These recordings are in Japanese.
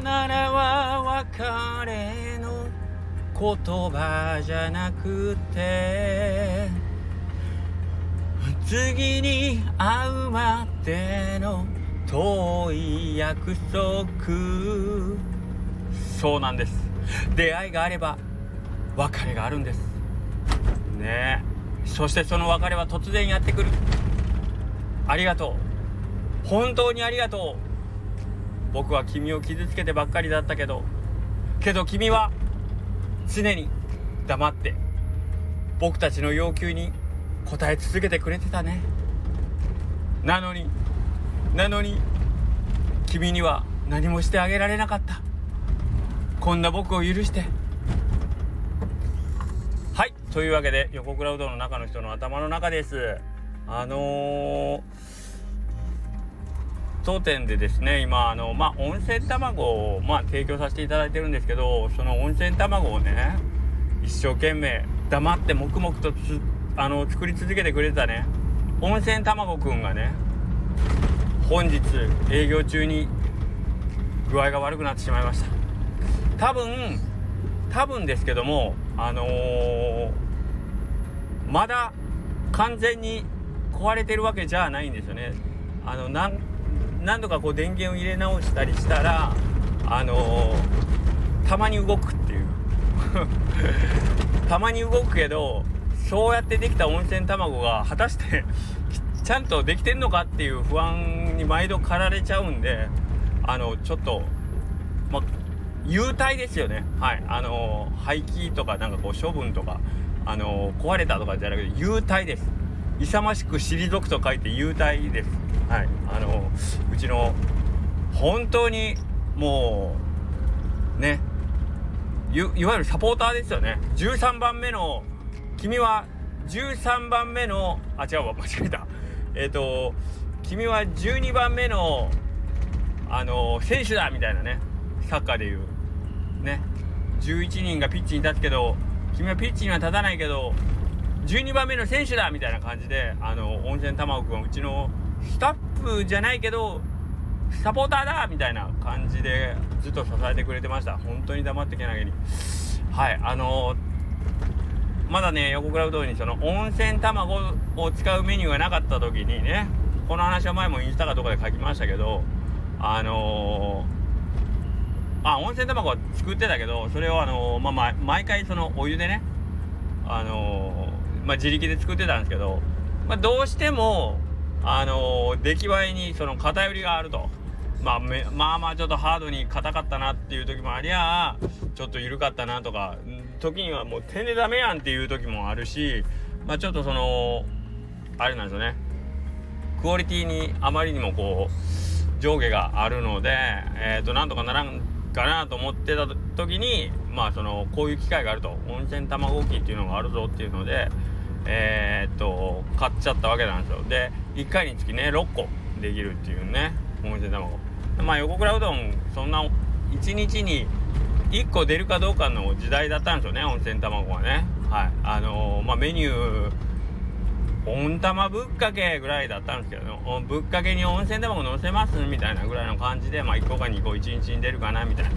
ならは別れの言葉じゃなくて次に会うまでの遠い約束。そうなんです。出会いがあれば別れがあるんです。ね。えそしてその別れは突然やってくる。ありがとう。本当にありがとう。僕は君を傷つけてばっかりだったけどけど君は常に黙って僕たちの要求に答え続けてくれてたね。なのになのに君には何もしてあげられなかった。こんな僕を許して。はいというわけで横倉うどんの中の人の頭の中です。あのー、当店でですね今あのまあ温泉卵をまあ提供させていただいてるんですけどその温泉卵をね一生懸命黙って黙々とあの作り続けてくれたね温泉卵くんがね本日営業中に具合が悪くなってしまいました。多分多分ですけどもあのー、まだ完全に壊れてるわけじゃないんですよね。あの何何度かこう電源を入れ直したりしたらあのー、たまに動くっていう。たまに動くけどそうやってできた温泉卵が果たして ちゃんとできてんのかっていう不安に毎度駆られちゃうんであのちょっとま優待ですよね。はい。あの廃棄とかなんかこう処分とかあの壊れたとかじゃなくて優待です。勇ましく退くと書いて優待です。はい。あのうちの本当にもうね。いわゆるサポーターですよね。13番目の君は13番目のあ違うわ。間違えた。えっ、ー、と君は12番目のあの選手だみたいなね。サッカーでいう。ね。11人がピッチに立つけど君はピッチには立たないけど12番目の選手だみたいな感じであの温泉卵くんはうちのスタッフじゃないけどサポーターだみたいな感じでずっと支えてくれてました。本当に黙ってけなげに。はいあのーまだね横倉うどんにその温泉卵を使うメニューがなかった時にねこの話は前もインスタかどこかで書きましたけどあのー、あ温泉卵は作ってたけどそれをあのー、まあ、毎回そのお湯でねあの、まあ、自力で作ってたんですけど、まあ、どうしてもあの出来栄えにその偏りがあると。まあ、まあまあちょっとハードに硬かったなっていう時もありゃちょっと緩かったなとか時にはもう手でダメやんっていう時もあるしまあちょっとそのあれなんですよねクオリティにあまりにもこう上下があるのでえ、ー、となんとかならんかなと思ってた時にまあそのこういう機会があると温泉卵置きっていうのがあるぞっていうのでえー、っと買っちゃったわけなんですよ。で1回につきね6個できるっていうね温泉卵。まあ横倉うどんそんな1日に1個出るかどうかの時代だったんですよね温泉卵はね。はい。あのー、まあメニュー温玉ぶっかけぐらいだったんですけどぶっかけに温泉卵乗せますみたいなぐらいの感じでまあ1個か2個1日に出るかなみたいな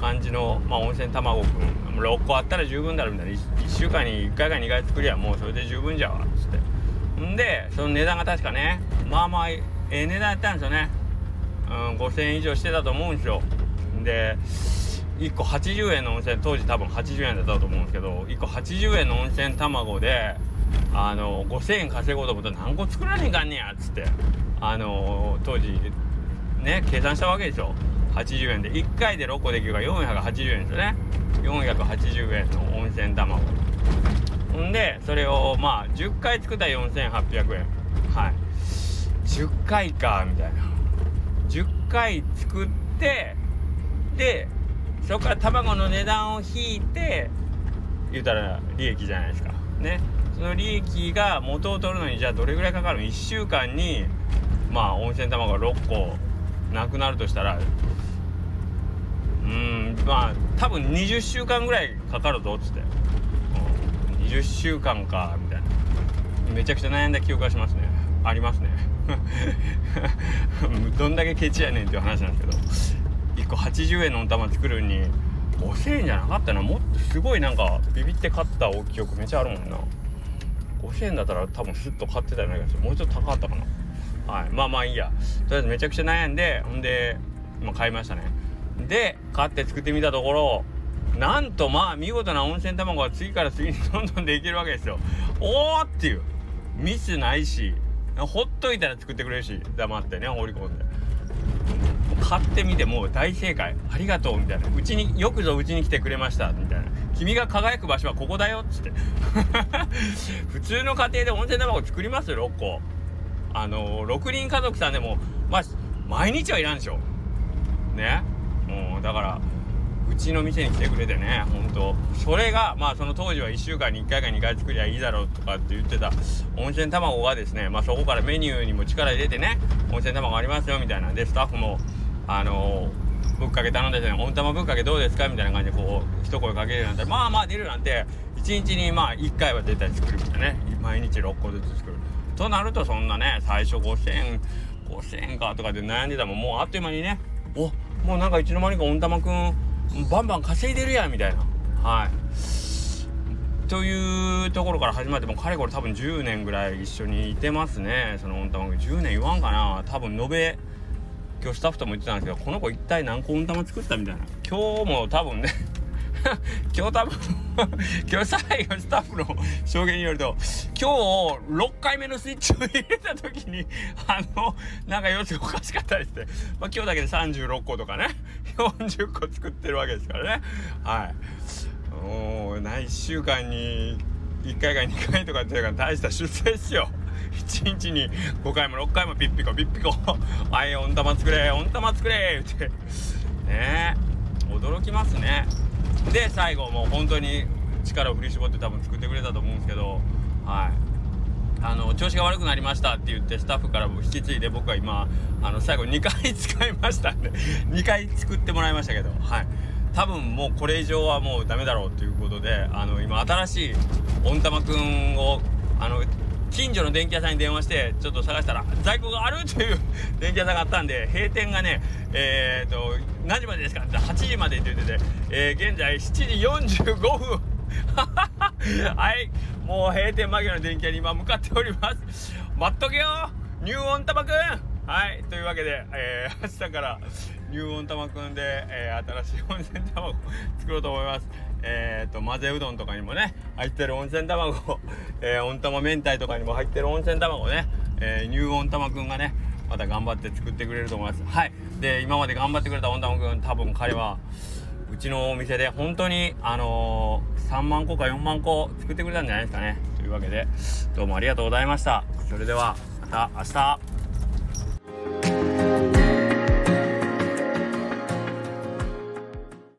感じの、まあ、温泉卵くん6個あったら十分だろみたいな。1, 1週間に1回か2回作りゃもうそれで十分じゃわっつって。んでその値段が確かねまあまあええ値段やったんですよね。うん5000円以上してたと思うんですよ。で1個80円の温泉当時多分80円だったと思うんですけど1個80円の温泉卵であの5000円稼ごうと思ったら何個作らねえかんねやっつって。あの当時ね計算したわけでしょ。80円で。1回で6個できるから480円ですよね。480円の温泉卵。んでそれをまあ10回作ったら4800円。はい。10回かみたいな。10回作ってでそこから卵の値段を引いて言うたら利益じゃないですか。ね。その利益が元を取るのにじゃあどれぐらいかかるの？1週間にまあ温泉卵が6個なくなるとしたら。うんまあ多分20週間ぐらいかかるぞっつって、うん、20週間かみたいな。めちゃくちゃ悩んだ記憶がしますね。ありますね。どんだけケチやねんっていう話なんですけど。1個80円の温玉作るに5000円じゃなかったなもっとすごいなんかビビって買った記憶めちゃあるもんな。5000円だったら多分スッと買ってたような気がする。もうちょっと高かったかな。はい。まあまあいいや。とりあえずめちゃくちゃ悩んでほんで、ま、買いましたね。で買って作ってみたところなんとまあ見事な温泉卵が次から次にどんどんできるわけですよ。おーっていう。ミスないしほっといたら作ってくれるし黙ってね放り込んで。買ってみてもう大正解。ありがとうみたいな。うちによくぞうちに来てくれましたみたいな。君が輝く場所はここだよっつって。普通の家庭で温泉卵作りますよ6個。あの6人家族さんでもまあ毎日はいらんでしょ。ね。もうだからうちの店に来てくれてねほんとそれがまあその当時は1週間に1回か2回作りゃいいだろうとかって言ってた温泉卵がですねまあそこからメニューにも力入れてね温泉卵ありますよみたいなでスタッフもあのー、ぶっかけ頼んでて、ね、温玉ぶっかけどうですか？みたいな感じでこう一声かけるなんてまあまあ出るなんて1日にまあ1回は絶対作るみたいなね。毎日6個ずつ作る。となるとそんなね最初5000、5000円かとかで悩んでたもん。もうあっという間にねおもうなんかいつの間にか温玉くんバンバン稼いでるやんみたいな。はい。というところから始まってもかれこれ多分10年ぐらい一緒にいてますね。その温玉くん。10年言わんかな。多分延べ今日スタッフとも言ってたんですけどこの子一体何個温玉作ったみたいな。今日も多分ね 今日多分今日最後スタッフの証言によると今日6回目のスイッチを入れた時にあのなんか様子がおかしかったりして、まあ、今日だけで36個とかね40個作ってるわけですからね。はい。もう1週間に1回か2回とかっていうか大した出世ですよ。1日に5回も6回もピッピコピッピコ「あい温玉作れ温玉作れ」って。ねえ。驚きますね。で最後もう本当に力を振り絞って多分作ってくれたと思うんですけどはい。あの調子が悪くなりましたって言ってスタッフから引き継いで僕は今あの最後2回使いましたんで 2回作ってもらいましたけどはい。多分もうこれ以上はもうダメだろうということであの今新しい温玉くんをあの近所の電気屋さんに電話してちょっと探したら在庫があるという 電気屋さんがあったんで閉店がねえー、っと何時までですか？って8時までって言ってて、えー、現在7時45分。はいもう閉店間際の電気屋に今向かっております。待っとけよニューオンタマくん。はいというわけで、えー、明日からニューオンタマくんで、えー、新しい温泉卵作ろうと思います。えーと、混ぜうどんとかにもね入ってる温泉卵、えー、温玉明太とかにも入ってる温泉卵ね、えー、ニュー温玉くんがねまた頑張って作ってくれると思います。はい。で今まで頑張ってくれた温玉くん多分彼はうちのお店で本当にあのー、3万個か4万個作ってくれたんじゃないですかね。というわけでどうもありがとうございました。それではまた明日。